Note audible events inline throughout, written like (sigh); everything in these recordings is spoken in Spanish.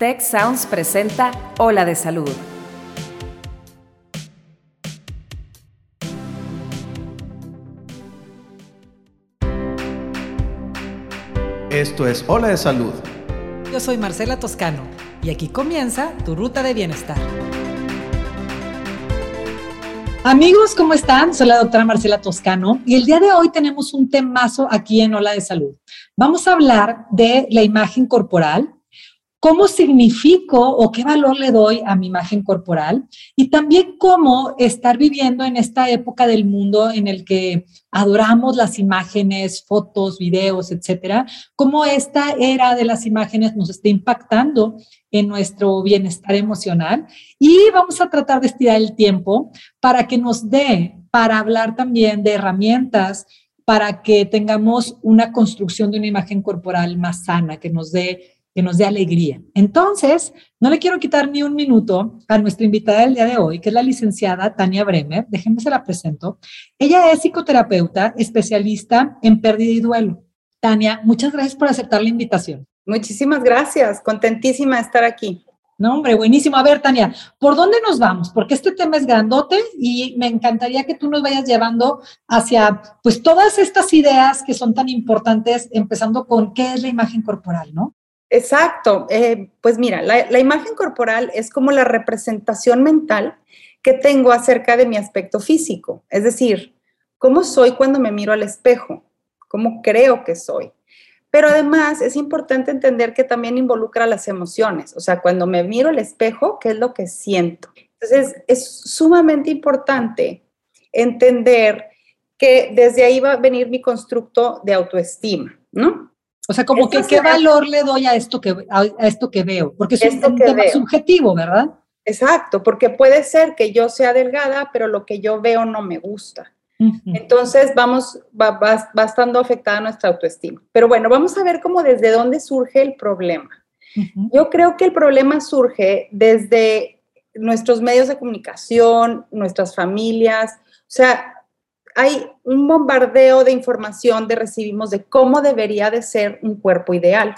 Tech Sounds presenta Ola de Salud. Esto es Ola de Salud. Yo soy Marcela Toscano y aquí comienza tu ruta de bienestar. Amigos, ¿cómo están? Soy la doctora Marcela Toscano y el día de hoy tenemos un temazo aquí en Ola de Salud. Vamos a hablar de la imagen corporal, cómo significo o qué valor le doy a mi imagen corporal y también cómo estar viviendo en esta época del mundo en el que adoramos las imágenes, fotos, videos, etcétera, cómo esta era de las imágenes nos está impactando en nuestro bienestar emocional. Y vamos a tratar de estirar el tiempo para que nos dé para hablar también de herramientas para que tengamos una construcción de una imagen corporal más sana, que nos dé que nos dé alegría. Entonces, no le quiero quitar ni un minuto a nuestra invitada del día de hoy, que es la licenciada Tania Bremer. Déjenme se la presento. Ella es psicoterapeuta, especialista en pérdida y duelo. Tania, muchas gracias por aceptar la invitación. Muchísimas gracias, contentísima de estar aquí. No, hombre, buenísimo. A ver, Tania, ¿por dónde nos vamos? Porque este tema es grandote y me encantaría que tú nos vayas llevando hacia, pues, todas estas ideas que son tan importantes, empezando con qué es la imagen corporal, ¿no? Exacto. Eh, pues mira, la, imagen corporal es como la representación mental que tengo acerca de mi aspecto físico. Es decir, cómo soy cuando me miro al espejo, cómo creo que soy. Pero además es importante entender que también involucra las emociones. O sea, cuando me miro al espejo, ¿qué es lo que siento? Entonces, es sumamente importante entender que desde ahí va a venir mi constructo de autoestima, ¿no? O sea, como que qué valor le doy a esto que, a, esto que veo, porque es un, tema subjetivo, ¿verdad? Exacto, porque puede ser que yo sea delgada, pero lo que yo veo no me gusta. Entonces vamos, va, va, estando afectada nuestra autoestima. Pero bueno, vamos a ver cómo desde dónde surge el problema. Yo creo que el problema surge desde nuestros medios de comunicación, nuestras familias, o sea, hay un bombardeo de información de recibimos de cómo debería de ser un cuerpo ideal.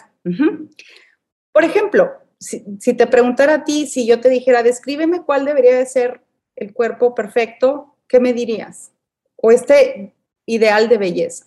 Por ejemplo, si, te preguntara a ti, si yo te dijera, descríbeme cuál debería de ser el cuerpo perfecto, ¿qué me dirías? O este ideal de belleza.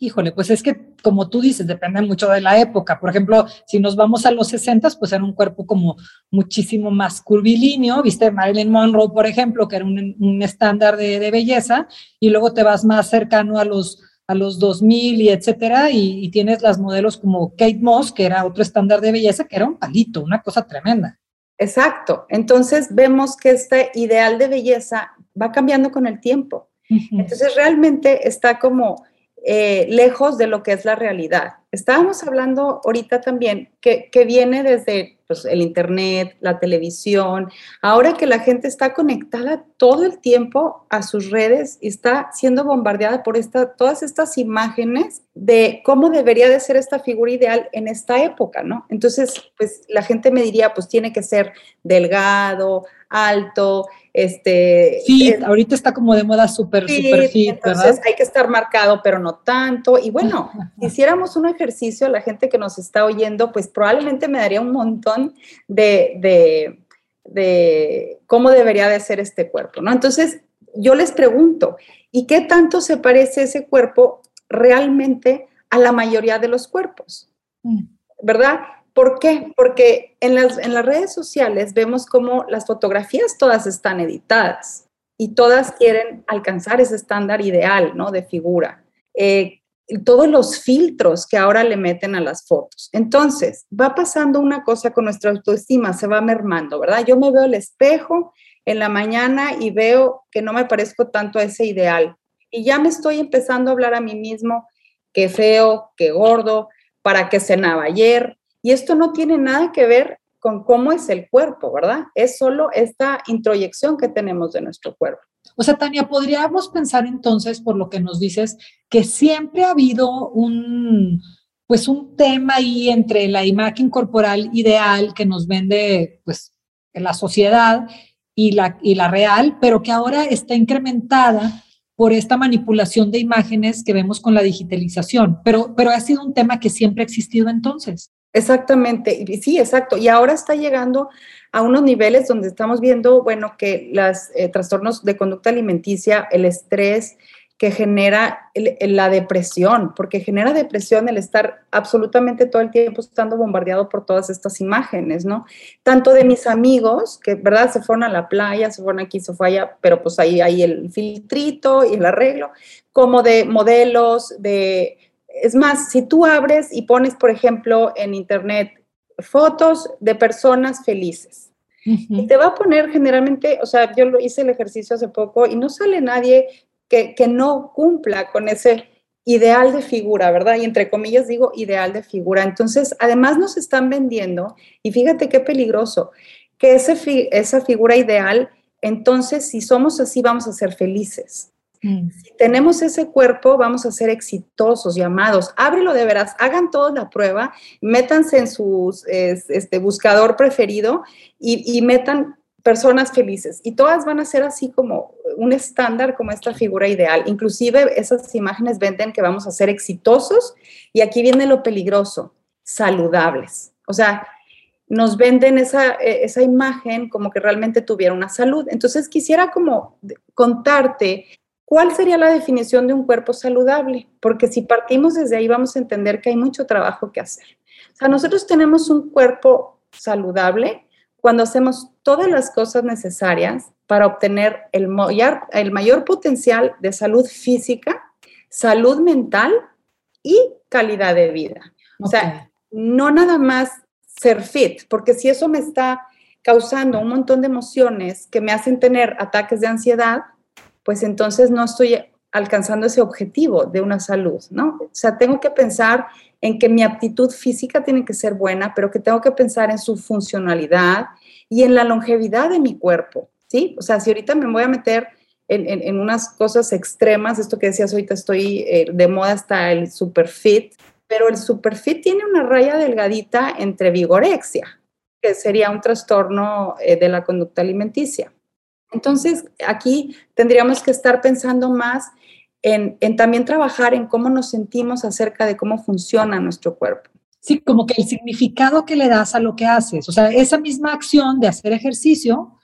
Híjole, pues es que como tú dices, depende mucho de la época. Por ejemplo, si nos vamos a los 60, pues era un cuerpo como muchísimo más curvilíneo, viste Marilyn Monroe, por ejemplo, que era un, estándar de, belleza, y luego te vas más cercano a los, a los 2000 y etcétera, y, y tienes las modelos como Kate Moss, que era otro estándar de belleza, que era un palito, una cosa tremenda. Exacto. Entonces vemos que este ideal de belleza va cambiando con el tiempo. Entonces realmente está como eh, lejos de lo que es la realidad. Estábamos hablando ahorita también que, viene desde pues, el Internet, la televisión, ahora que la gente está conectada todo el tiempo a sus redes y está siendo bombardeada por esta, todas estas imágenes de cómo debería de ser esta figura ideal en esta época, ¿no? Entonces, pues la gente me diría, pues tiene que ser delgado, alto, este... Sí, ahorita está como de moda súper, súper fit, entonces hay que estar marcado, pero no tanto. Y bueno, si (laughs) hiciéramos un ejercicio, a la gente que nos está oyendo, pues probablemente me daría un montón de, de, de cómo debería de ser este cuerpo, ¿no? Entonces, yo les pregunto, ¿y qué tanto se parece ese cuerpo realmente a la mayoría de los cuerpos? Mm. ¿Verdad? ¿Por qué? Porque en las, en las redes sociales vemos como las fotografías todas están editadas y todas quieren alcanzar ese estándar ideal, ¿no? De figura. Eh, todos los filtros que ahora le meten a las fotos. Entonces, va pasando una cosa con nuestra autoestima, se va mermando, ¿verdad? Yo me veo el espejo en la mañana y veo que no me parezco tanto a ese ideal. Y ya me estoy empezando a hablar a mí mismo que feo, que gordo, para que cenaba ayer, y esto no tiene nada que ver con cómo es el cuerpo, ¿verdad? Es solo esta introyección que tenemos de nuestro cuerpo. O sea, Tania, podríamos pensar entonces, por lo que nos dices, que siempre ha habido un, pues un tema ahí entre la imagen corporal ideal que nos vende, pues, la sociedad y la, y la real, pero que ahora está incrementada por esta manipulación de imágenes que vemos con la digitalización. Pero, pero ha sido un tema que siempre ha existido entonces. Exactamente, sí, exacto. Y ahora está llegando a unos niveles donde estamos viendo, bueno, que los eh, trastornos de conducta alimenticia, el estrés, que genera la depresión, porque genera depresión el estar absolutamente todo el tiempo estando bombardeado por todas estas imágenes, ¿no? Tanto de mis amigos, que, ¿verdad? Se fueron a la playa, se fueron aquí, se fue allá, pero pues ahí hay el filtrito y el arreglo, como de modelos, de... Es más, si tú abres y pones, por ejemplo, en internet fotos de personas felices, y te va a poner generalmente, o sea, yo lo hice el ejercicio hace poco y no sale nadie que, no cumpla con ese ideal de figura, ¿verdad? Y entre comillas digo ideal de figura. Entonces, además nos están vendiendo, y fíjate qué peligroso, que ese esa figura ideal, entonces si somos así vamos a ser felices. Mm. Si tenemos ese cuerpo, vamos a ser exitosos, llamados. Ábrelo de veras, hagan todos la prueba, métanse en su este, buscador preferido y, metan personas felices y todas van a ser así como un estándar, como esta figura ideal. Inclusive esas imágenes venden que vamos a ser exitosos y aquí viene lo peligroso, saludables. O sea, nos venden esa, e, esa imagen como que realmente tuviera una salud. Entonces quisiera como contarte cuál sería la definición de un cuerpo saludable, porque si partimos desde ahí vamos a entender que hay mucho trabajo que hacer. O sea, nosotros tenemos un cuerpo saludable cuando hacemos todas las cosas necesarias para obtener el mayor, el mayor potencial de salud física, salud mental y calidad de vida. O sea, no nada más ser fit, porque si eso me está causando un montón de emociones que me hacen tener ataques de ansiedad, pues entonces no estoy alcanzando ese objetivo de una salud, ¿no? O sea, tengo que pensar en que mi aptitud física tiene que ser buena, pero que tengo que pensar en su funcionalidad y en la longevidad de mi cuerpo, ¿sí? O sea, si ahorita me voy a meter en, unas cosas extremas, esto que decías ahorita estoy eh, de moda hasta el super fit, pero el super fit tiene una raya delgadita entre vigorexia, que sería un trastorno eh, de la conducta alimenticia. Entonces, aquí tendríamos que estar pensando más en, también trabajar en cómo nos sentimos acerca de cómo funciona nuestro cuerpo. Sí, como que el significado que le das a lo que haces. O sea, esa misma acción de hacer ejercicio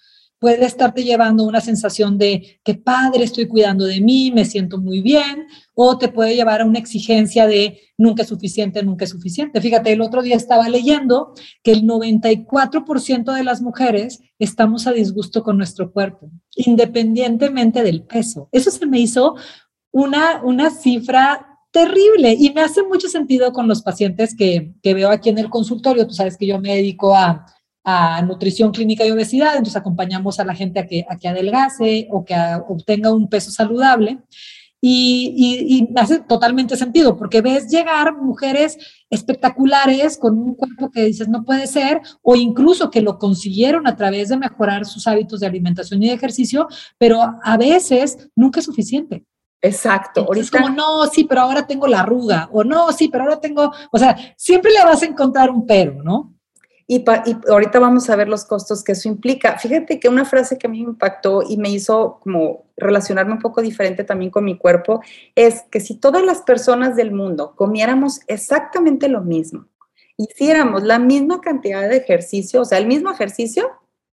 puede estarte llevando una sensación de que padre, estoy cuidando de mí, me siento muy bien, o te puede llevar a una exigencia de nunca es suficiente, nunca es suficiente. Fíjate, el otro día estaba leyendo que el 94% de las mujeres estamos a disgusto con nuestro cuerpo, independientemente del peso. Eso se me hizo una, una cifra terrible y me hace mucho sentido con los pacientes que, que veo aquí en el consultorio. Tú sabes que yo me dedico a, a nutrición clínica y obesidad, entonces acompañamos a la gente a que, a que adelgase o que obtenga un peso saludable. Y, y, y, hace totalmente sentido, porque ves llegar mujeres espectaculares con un cuerpo que dices no puede ser, o incluso que lo consiguieron a través de mejorar sus hábitos de alimentación y de ejercicio, pero a veces nunca es suficiente. Exacto. Es como, no, sí, pero ahora tengo la arruga, o no, sí, pero ahora tengo, o sea, siempre le vas a encontrar un pero, ¿no? Y, ahorita vamos a ver los costos que eso implica. Fíjate que una frase que a mí me impactó y me hizo como relacionarme un poco diferente también con mi cuerpo es que si todas las personas del mundo comiéramos exactamente lo mismo, hiciéramos la misma cantidad de ejercicio, o sea, el mismo ejercicio,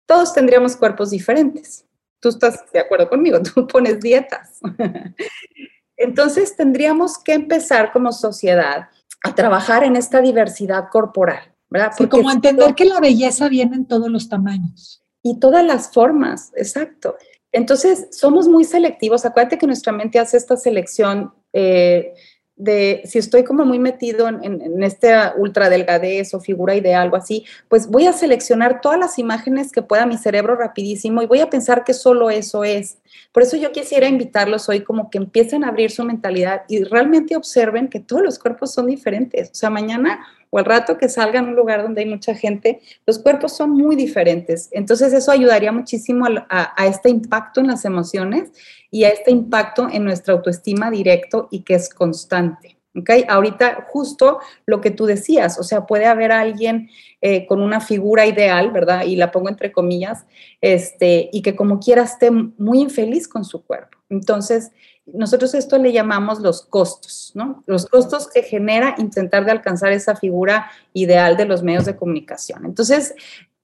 todos tendríamos cuerpos diferentes tú estás de acuerdo conmigo, (laughs) tú pones dietas. (laughs) Entonces tendríamos que empezar como sociedad a trabajar en esta diversidad corporal, ¿verdad? Porque como entender que la belleza viene en todos los tamaños. Y todas las formas, exacto. Entonces, somos muy selectivos. Acuérdate que nuestra mente hace esta selección eh, de si estoy como muy metido en, en, esta ultra delgadez o figura ideal algo así, pues voy a seleccionar todas las imágenes que pueda mi cerebro rapidísimo y voy a pensar que solo eso es. Por eso yo quisiera invitarlos hoy como que empiecen a abrir su mentalidad y realmente observen que todos los cuerpos son diferentes. O sea, mañana o al rato que salgan a un lugar donde hay mucha gente, los cuerpos son muy diferentes. Entonces eso ayudaría muchísimo a este impacto en las emociones y a este impacto en nuestra autoestima directo y que es constante. ¿ok? Ahorita justo lo que tú decías, o sea, puede haber alguien eh, con una figura ideal, ¿verdad? Y la pongo entre comillas, este, y que como quiera esté muy infeliz con su cuerpo. Entonces, nosotros esto le llamamos los costos, ¿no? Los costos que genera intentar de alcanzar esa figura ideal de los medios de comunicación. Entonces,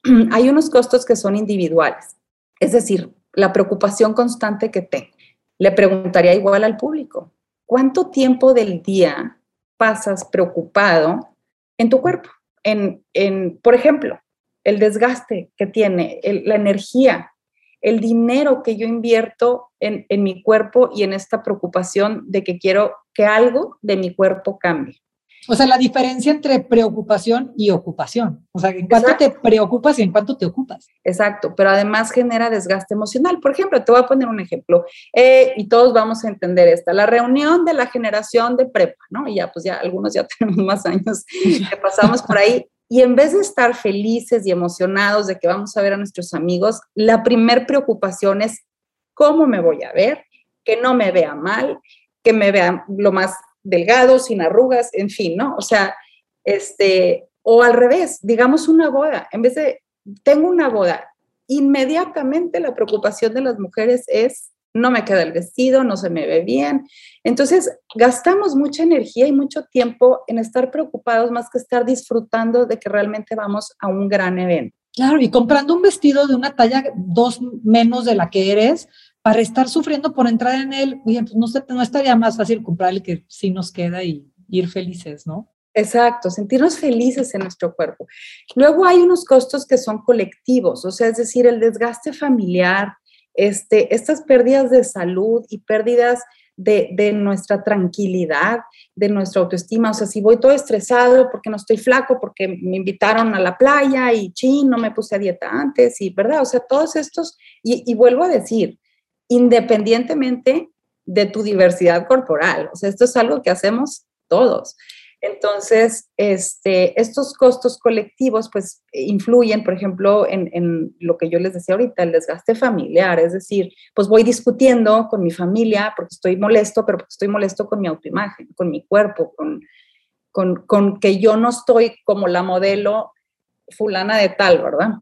(clears throat) hay unos costos que son individuales, es decir, la preocupación constante que tengo. Le preguntaría igual al público, ¿cuánto tiempo del día pasas preocupado en tu cuerpo? En, en por ejemplo, el desgaste que tiene, la energía, el dinero que yo invierto en, en, mi cuerpo y en esta preocupación de que quiero que algo de mi cuerpo cambie. O sea, la diferencia entre preocupación y ocupación. O sea, en cuánto te preocupas y en cuánto te ocupas. Exacto, pero además genera desgaste emocional. Por ejemplo, te voy a poner un ejemplo eh, y todos vamos a entender esta. La reunión de la generación de prepa, ¿no? Y ya, pues ya algunos ya (laughs) tenemos más años que pasamos por ahí. Y en vez de estar felices y emocionados de que vamos a ver a nuestros amigos, la primer preocupación es cómo me voy a ver, que no me vea mal, que me vea lo más delgado, sin arrugas, en fin, ¿no? O sea, este, o al revés, digamos una boda, en vez de, tengo una boda, inmediatamente la preocupación de las mujeres es no me queda el vestido, no se me ve bien. Entonces, gastamos mucha energía y mucho tiempo en estar preocupados más que estar disfrutando de que realmente vamos a un gran evento. Claro, y comprando un vestido de una talla dos menos de la que eres, para estar sufriendo por entrar en él, oye, pues no, no estaría más fácil comprar el que sí nos queda y ir felices, ¿no? Exacto, sentirnos felices en nuestro cuerpo. Luego hay unos costos que son colectivos, o sea, es decir, el desgaste familiar, este, estas pérdidas de salud y pérdidas de, nuestra tranquilidad, de nuestra autoestima. O sea, si voy todo estresado porque no estoy flaco, porque me invitaron a la playa y chin, no me puse a dieta antes y, ¿verdad? O sea, todos estos, y, y vuelvo a decir, independientemente de tu diversidad corporal. O sea, esto es algo que hacemos todos. Entonces, este, estos costos colectivos pues influyen, por ejemplo, en, lo que yo les decía ahorita, el desgaste familiar, es decir, pues voy discutiendo con mi familia porque estoy molesto, pero porque estoy molesto con mi autoimagen, con mi cuerpo, con, con, que yo no estoy como la modelo fulana de tal, ¿verdad?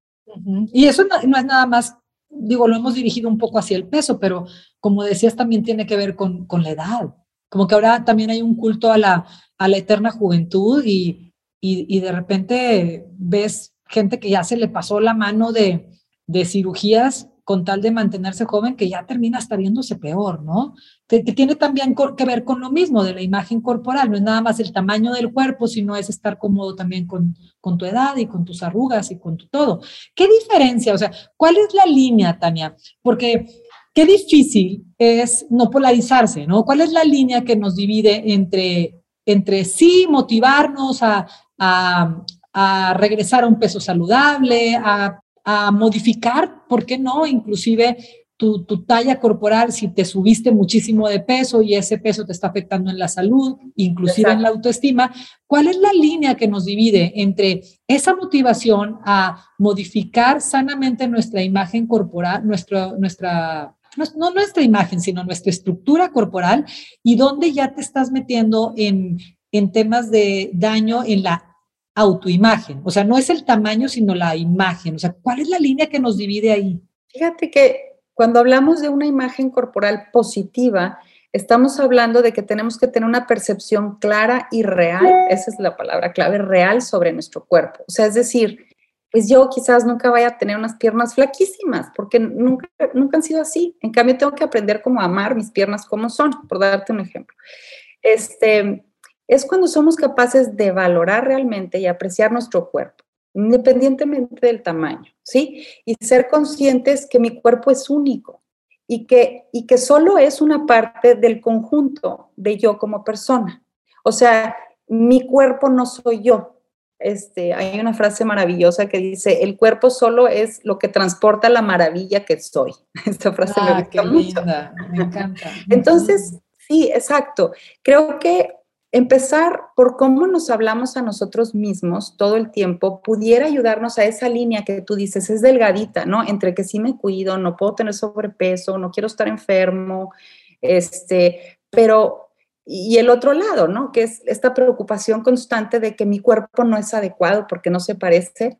Y eso no, es nada más, digo, lo hemos dirigido un poco hacia el peso, pero como decías, también tiene que ver con, con la edad. Como que ahora también hay un culto a la, a la eterna juventud y, y, de repente ves gente que ya se le pasó la mano de, de cirugías con tal de mantenerse joven, que ya termina hasta viéndose peor, ¿no? Que, tiene también que ver con lo mismo de la imagen corporal, no es nada más el tamaño del cuerpo, sino es estar cómodo también con, con tu edad y con tus arrugas y con tu todo. ¿Qué diferencia? O sea, ¿cuál es la línea, Tania? Porque qué difícil es no polarizarse, ¿no? ¿Cuál es la línea que nos divide entre, entre sí motivarnos a, a, regresar a un peso saludable, a, a, modificar, ¿por qué no? Inclusive tu, tu, talla corporal, si te subiste muchísimo de peso y ese peso te está afectando en la salud, inclusive en la autoestima, ¿cuál es la línea que nos divide entre esa motivación a modificar sanamente nuestra imagen corporal, nuestra, nuestra no, nuestra imagen, sino nuestra estructura corporal y dónde ya te estás metiendo en, en temas de daño en la autoimagen. O sea, no es el tamaño, sino la imagen. O sea, ¿cuál es la línea que nos divide ahí? Fíjate que cuando hablamos de una imagen corporal positiva, estamos hablando de que tenemos que tener una percepción clara y real, esa es la palabra clave, real sobre nuestro cuerpo. O sea, es decir, pues yo quizás nunca vaya a tener unas piernas flaquísimas, porque nunca, nunca han sido así. En cambio, tengo que aprender cómo amar mis piernas como son, por darte un ejemplo. Este, es cuando somos capaces de valorar realmente y apreciar nuestro cuerpo, independientemente del tamaño, ¿sí? Y ser conscientes que mi cuerpo es único y que, y que solo es una parte del conjunto de yo como persona. O sea, mi cuerpo no soy yo, este, hay una frase maravillosa que dice, el cuerpo solo es lo que transporta la maravilla que soy. (laughs) Esta frase me ah, gusta mucho. me encanta. Entonces, sí, exacto. Creo que empezar por cómo nos hablamos a nosotros mismos todo el tiempo pudiera ayudarnos a esa línea que tú dices, es delgadita, ¿no? Entre que sí me cuido, no puedo tener sobrepeso, no quiero estar enfermo, este, pero y el otro lado, ¿no? Que es esta preocupación constante de que mi cuerpo no es adecuado porque no se parece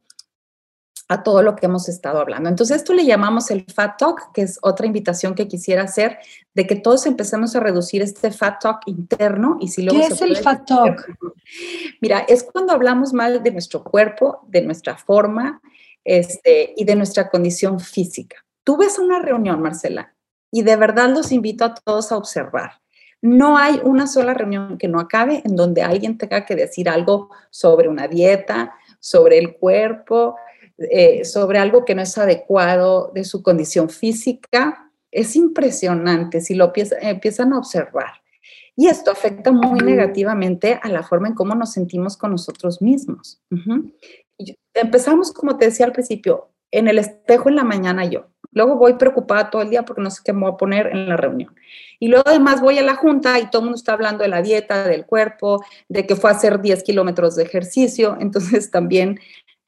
a todo lo que hemos estado hablando. Entonces, esto le llamamos el Fat Talk, que es otra invitación que quisiera hacer, de que todos empecemos a reducir este Fat Talk interno. Y si luego ¿Qué es el Fat Talk? (laughs) Mira, es cuando hablamos mal de nuestro cuerpo, de nuestra forma este, y de nuestra condición física. Tú ves una reunión, Marcela, y de verdad los invito a todos a observar. No hay una sola reunión que no acabe en donde alguien tenga que decir algo sobre una dieta, sobre el cuerpo, eh, sobre algo que no es adecuado de su condición física, es impresionante si lo empiezan a observar. Y esto afecta muy negativamente a la forma en cómo nos sentimos con nosotros mismos. empezamos, como te decía al principio, en el espejo en la mañana yo. Luego voy preocupada todo el día porque no sé qué me voy a poner en la reunión. Y luego además voy a la junta y todo el mundo está hablando de la dieta, del cuerpo, de que fue a hacer 10 kilómetros de ejercicio. Entonces también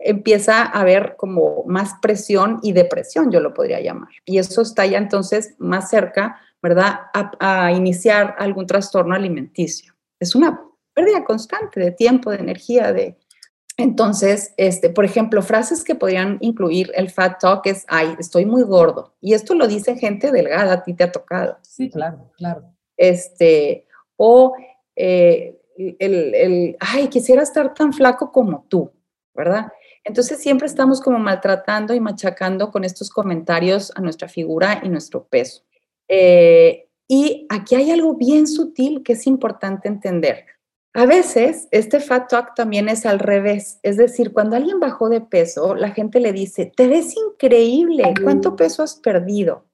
empieza a haber como más presión y depresión, yo lo podría llamar. Y eso está ya entonces más cerca, ¿verdad?, a, iniciar algún trastorno alimenticio. Es una pérdida constante de tiempo, de energía, de... Entonces, este, por ejemplo, frases que podrían incluir el fat talk es, ay, estoy muy gordo. Y esto lo dice gente delgada, a ti te ha tocado. Sí, claro, claro. Este, o eh, el, el, ay, quisiera estar tan flaco como tú, ¿verdad? Entonces siempre estamos como maltratando y machacando con estos comentarios a nuestra figura y nuestro peso. Eh, y aquí hay algo bien sutil que es importante entender. A veces este fat talk también es al revés, es decir, cuando alguien bajó de peso, la gente le dice, te ves increíble, ¿cuánto peso has perdido?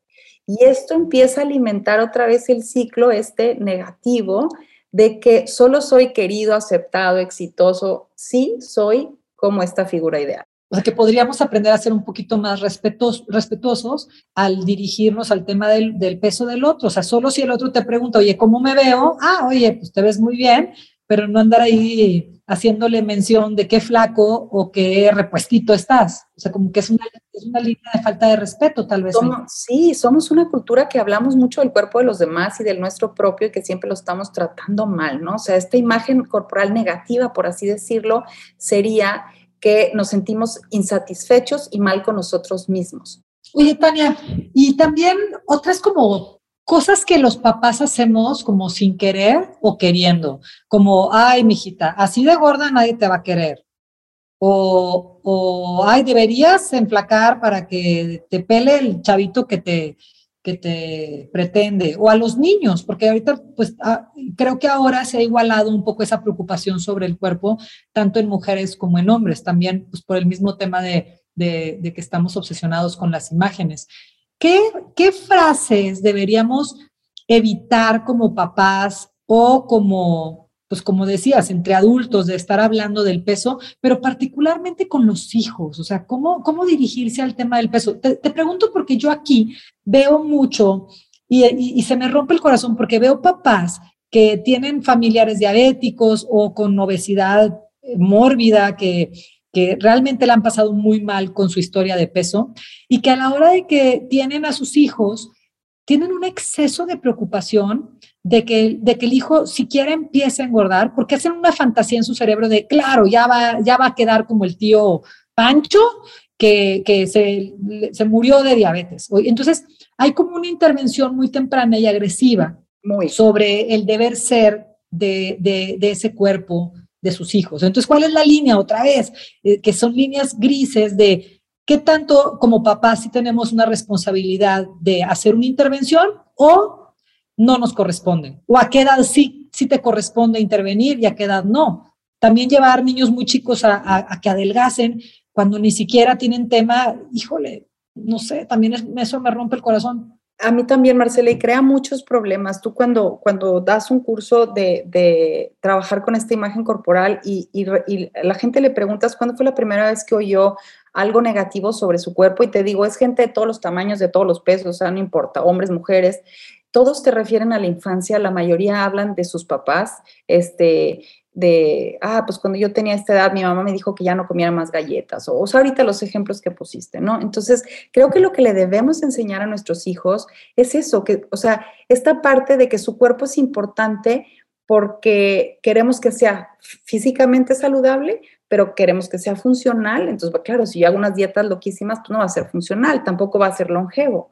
Y esto empieza a alimentar otra vez el ciclo este negativo de que solo soy querido, aceptado, exitoso, sí soy como esta figura ideal. O sea, que podríamos aprender a ser un poquito más respetos, respetuosos al dirigirnos al tema del, del, peso del otro. O sea, solo si el otro te pregunta, oye, ¿cómo me veo? Ah, oye, pues te ves muy bien, pero no andar ahí haciéndole mención de qué flaco o qué repuestito estás. O sea, como que es una, es una línea de falta de respeto, tal vez. sí, somos una cultura que hablamos mucho del cuerpo de los demás y del nuestro propio y que siempre lo estamos tratando mal, ¿no? O sea, esta imagen corporal negativa, por así decirlo, sería que nos sentimos insatisfechos y mal con nosotros mismos. Oye, Tania, y también otras como cosas que los papás hacemos como sin querer o queriendo, como, ay, mijita, así de gorda nadie te va a querer. O, o, ay, deberías enflacar para que te pele el chavito que te, que te pretende, o a los niños, porque ahorita, pues ah, creo que ahora se ha igualado un poco esa preocupación sobre el cuerpo, tanto en mujeres como en hombres, también pues por el mismo tema de, de, de que estamos obsesionados con las imágenes. ¿Qué, ¿Qué frases deberíamos evitar como papás o como pues como decías, entre adultos, de estar hablando del peso, pero particularmente con los hijos, o sea, ¿cómo, cómo dirigirse al tema del peso? Te, pregunto porque yo aquí veo mucho y, y, se me rompe el corazón porque veo papás que tienen familiares diabéticos o con obesidad eh, mórbida, que, que realmente la han pasado muy mal con su historia de peso y que a la hora de que tienen a sus hijos, tienen un exceso de preocupación de que, de que el hijo siquiera empiece a engordar, porque hacen una fantasía en su cerebro de, claro, ya va, ya va a quedar como el tío Pancho, que, que se, se murió de diabetes. Entonces, hay como una intervención muy temprana y agresiva muy. sobre el deber ser de, de, de ese cuerpo de sus hijos. Entonces, ¿cuál es la línea otra vez? Eh, que son líneas grises de qué tanto como papás sí tenemos una responsabilidad de hacer una intervención o no nos corresponden. O a qué edad sí, sí te corresponde intervenir y a qué edad no. También llevar niños muy chicos a, que adelgacen cuando ni siquiera tienen tema, híjole, no sé, también eso me rompe el corazón. A mí también, Marcela, y crea muchos problemas. Tú cuando, cuando das un curso de, trabajar con esta imagen corporal y, y, y, la gente le preguntas cuándo fue la primera vez que oyó algo negativo sobre su cuerpo y te digo, es gente de todos los tamaños, de todos los pesos, o sea, no importa, hombres, mujeres, todos te refieren a la infancia, la mayoría hablan de sus papás, este, de, ah, pues cuando yo tenía esta edad, mi mamá me dijo que ya no comiera más galletas, o, o ahorita los ejemplos que pusiste, ¿no? Entonces, creo que lo que le debemos enseñar a nuestros hijos es eso, que, o sea, esta parte de que su cuerpo es importante porque queremos que sea físicamente saludable, pero queremos que sea funcional. Entonces, claro, si yo hago unas dietas loquísimas, pues no va a ser funcional, tampoco va a ser longevo.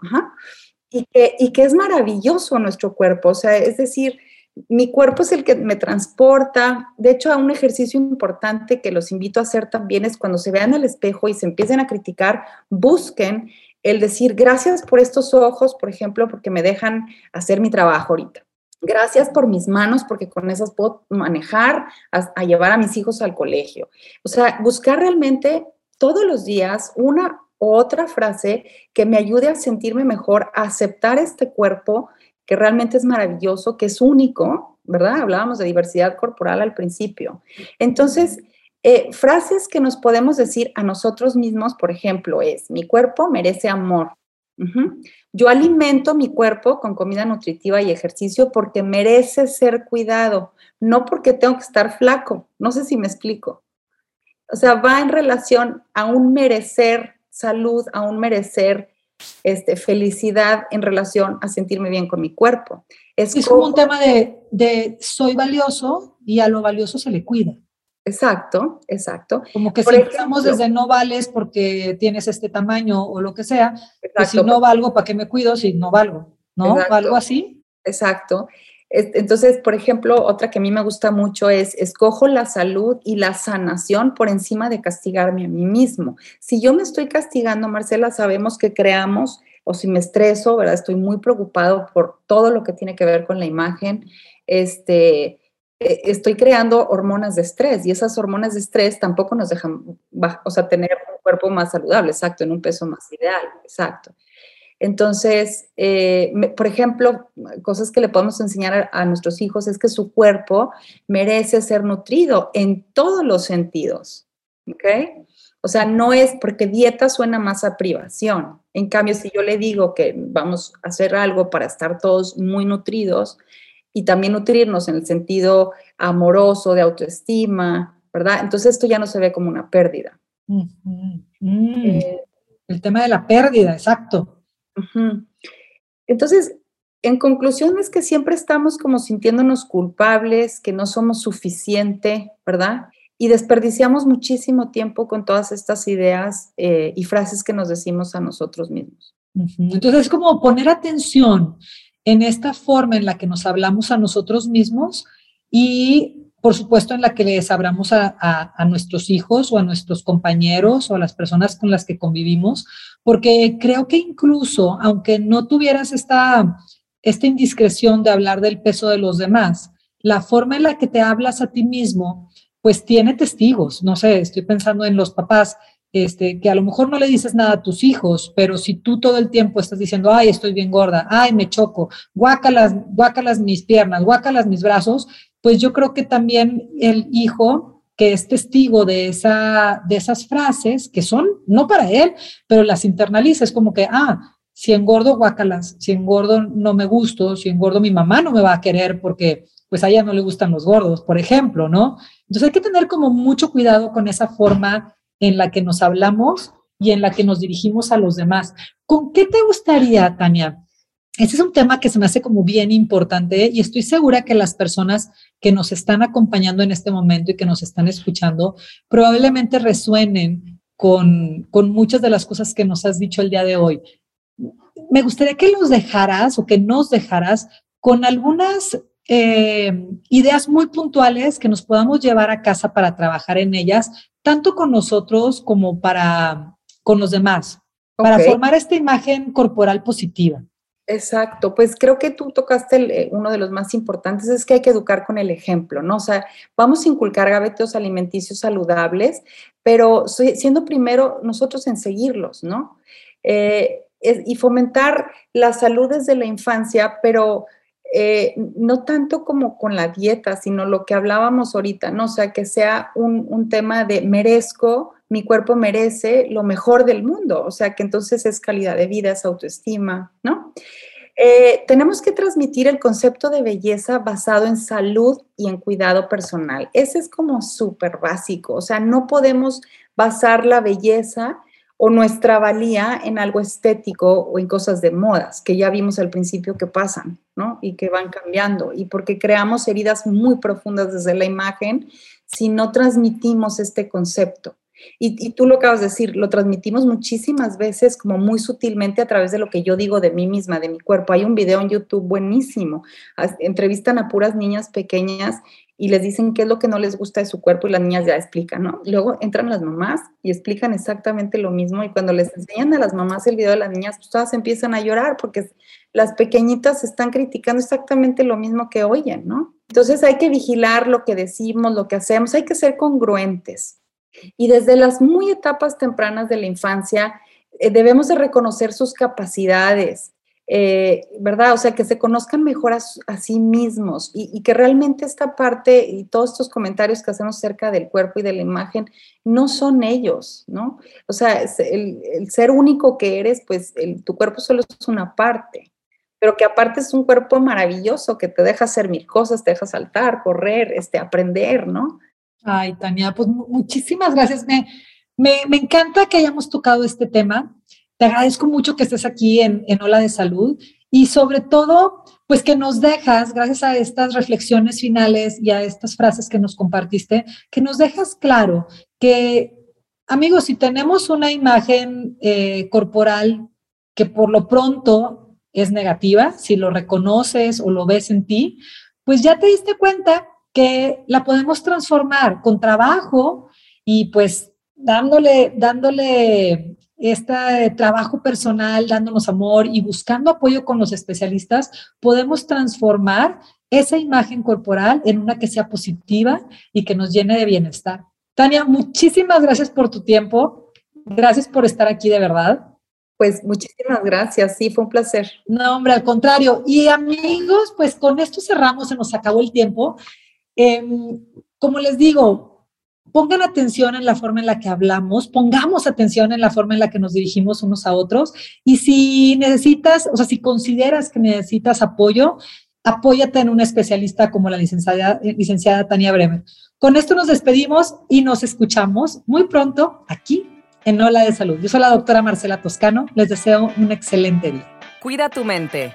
Y, que, y que es maravilloso nuestro cuerpo, o sea, es decir, mi cuerpo es el que me transporta. De hecho, un ejercicio importante que los invito a hacer también es cuando se vean al espejo y se empiecen a criticar, busquen el decir gracias por estos ojos, por ejemplo, porque me dejan hacer mi trabajo ahorita. Gracias por mis manos, porque con esas puedo manejar a, llevar a mis hijos al colegio. O sea, buscar realmente todos los días una otra frase que me ayude a sentirme mejor, a aceptar este cuerpo que realmente es maravilloso, que es único, ¿verdad? Hablábamos de diversidad corporal al principio. Entonces, eh, frases que nos podemos decir a nosotros mismos, por ejemplo, es, mi cuerpo merece amor. Yo alimento mi cuerpo con comida nutritiva y ejercicio porque merece ser cuidado, no porque tengo que estar flaco. No sé si me explico. O sea, va en relación a un merecer salud, a un merecer este, felicidad en relación a sentirme bien con mi cuerpo. Es, como, un tema de, de soy valioso y a lo valioso se le cuida. Exacto, exacto. Como que si estamos desde no vales porque tienes este tamaño o lo que sea, pues si no valgo, ¿para qué me cuido si no valgo? ¿No? ¿Algo así? Exacto. Entonces, por ejemplo, otra que a mí me gusta mucho es, escojo la salud y la sanación por encima de castigarme a mí mismo. Si yo me estoy castigando, Marcela, sabemos que creamos, o si me estreso, ¿verdad? Estoy muy preocupado por todo lo que tiene que ver con la imagen, este, eh, estoy creando hormonas de estrés y esas hormonas de estrés tampoco nos dejan, o sea, tener un cuerpo más saludable, exacto, en un peso más ideal, exacto. Entonces, eh, por ejemplo, cosas que le podemos enseñar a, nuestros hijos es que su cuerpo merece ser nutrido en todos los sentidos, ¿ok? O sea, no es porque dieta suena más a privación. En cambio, si yo le digo que vamos a hacer algo para estar todos muy nutridos, y también nutrirnos en el sentido amoroso, de autoestima, ¿verdad? Entonces esto ya no se ve como una pérdida. Mm. Eh, el tema de la pérdida, exacto. Entonces, en conclusión es que siempre estamos como sintiéndonos culpables, que no somos suficiente, ¿verdad? Y desperdiciamos muchísimo tiempo con todas estas ideas eh, y frases que nos decimos a nosotros mismos. Entonces, es como poner atención en esta forma en la que nos hablamos a nosotros mismos y, por supuesto, en la que les hablamos a, nuestros hijos o a nuestros compañeros o a las personas con las que convivimos, porque creo que incluso, aunque no tuvieras esta, esta indiscreción de hablar del peso de los demás, la forma en la que te hablas a ti mismo, pues tiene testigos. No sé, estoy pensando en los papás este, que a lo mejor no le dices nada a tus hijos, pero si tú todo el tiempo estás diciendo, ay, estoy bien gorda, ay, me choco, guácalas, guácalas mis piernas, guácalas mis brazos, pues yo creo que también el hijo que es testigo de, esa, de esas frases, que son no para él, pero las internaliza, es como que, ah, si engordo, guácalas, si engordo no me gusto, si engordo mi mamá no me va a querer porque pues a ella no le gustan los gordos, por ejemplo, ¿no? Entonces hay que tener como mucho cuidado con esa forma en la que nos hablamos y en la que nos dirigimos a los demás. ¿Con qué te gustaría, Tania? Ese es un tema que se me hace como bien importante y estoy segura que las personas que nos están acompañando en este momento y que nos están escuchando probablemente resuenen con, con muchas de las cosas que nos has dicho el día de hoy. Me gustaría que los dejaras o que nos dejaras con algunas eh, ideas muy puntuales que nos podamos llevar a casa para trabajar en ellas, tanto con nosotros como para con los demás, para formar esta imagen corporal positiva. Exacto, pues creo que tú tocaste eh, uno de los más importantes, es que hay que educar con el ejemplo, ¿no? O sea, vamos a inculcar hábitos alimenticios saludables, pero siendo primero nosotros en seguirlos, ¿no? Eh, y fomentar la salud desde la infancia, pero eh, no tanto como con la dieta, sino lo que hablábamos ahorita, ¿no? O sea, que sea un, tema de merezco, mi cuerpo merece lo mejor del mundo, o sea, que entonces es calidad de vida, es autoestima, ¿no? Eh, tenemos que transmitir el concepto de belleza basado en salud y en cuidado personal. Ese es como súper básico, o sea, no podemos basar la belleza o nuestra valía en algo estético o en cosas de modas, que ya vimos al principio que pasan, ¿no? Y que van cambiando, y porque creamos heridas muy profundas desde la imagen si no transmitimos este concepto. Y, tú lo acabas de decir, lo transmitimos muchísimas veces como muy sutilmente a través de lo que yo digo de mí misma, de mi cuerpo. Hay un video en YouTube buenísimo. Entrevistan a puras niñas pequeñas y les dicen qué es lo que no les gusta de su cuerpo y las niñas ya explican, ¿no? Luego entran las mamás y explican exactamente lo mismo y cuando les enseñan a las mamás el video de las niñas, pues todas empiezan a llorar porque las pequeñitas están criticando exactamente lo mismo que oyen, ¿no? Entonces hay que vigilar lo que decimos, lo que hacemos, hay que ser congruentes. Y desde las muy etapas tempranas de la infancia, eh, debemos de reconocer sus capacidades, eh, ¿verdad? O sea, que se conozcan mejor a, sí mismos y, que realmente esta parte y todos estos comentarios que hacemos acerca del cuerpo y de la imagen no son ellos, ¿no? O sea, el, ser único que eres, pues tu cuerpo solo es una parte, pero que aparte es un cuerpo maravilloso que te deja hacer mil cosas, te deja saltar, correr, este, aprender, ¿no? Ay, Tania, pues muchísimas gracias. Me, me, me encanta que hayamos tocado este tema. Te agradezco mucho que estés aquí en, en Ola de Salud y sobre todo, pues que nos dejas, gracias a estas reflexiones finales y a estas frases que nos compartiste, que nos dejas claro que, amigos, si tenemos una imagen eh, corporal que por lo pronto es negativa, si lo reconoces o lo ves en ti, pues ya te diste cuenta que la podemos transformar con trabajo y pues dándole, dándole este trabajo personal, dándonos amor y buscando apoyo con los especialistas, podemos transformar esa imagen corporal en una que sea positiva y que nos llene de bienestar. Tania, muchísimas gracias por tu tiempo. Gracias por estar aquí de verdad. Pues muchísimas gracias, sí, fue un placer. No, hombre, al contrario. Y amigos, pues con esto cerramos, se nos acabó el tiempo. Em, como les digo, pongan atención en la forma en la que hablamos, pongamos atención en la forma en la que nos dirigimos unos a otros y si necesitas, o sea, si consideras que necesitas apoyo, apóyate en un especialista como la licenciada, licenciada Tania Bremer. Con esto nos despedimos y nos escuchamos muy pronto aquí en Ola de Salud. Yo soy la doctora Marcela Toscano. Les deseo un excelente día. Cuida tu mente.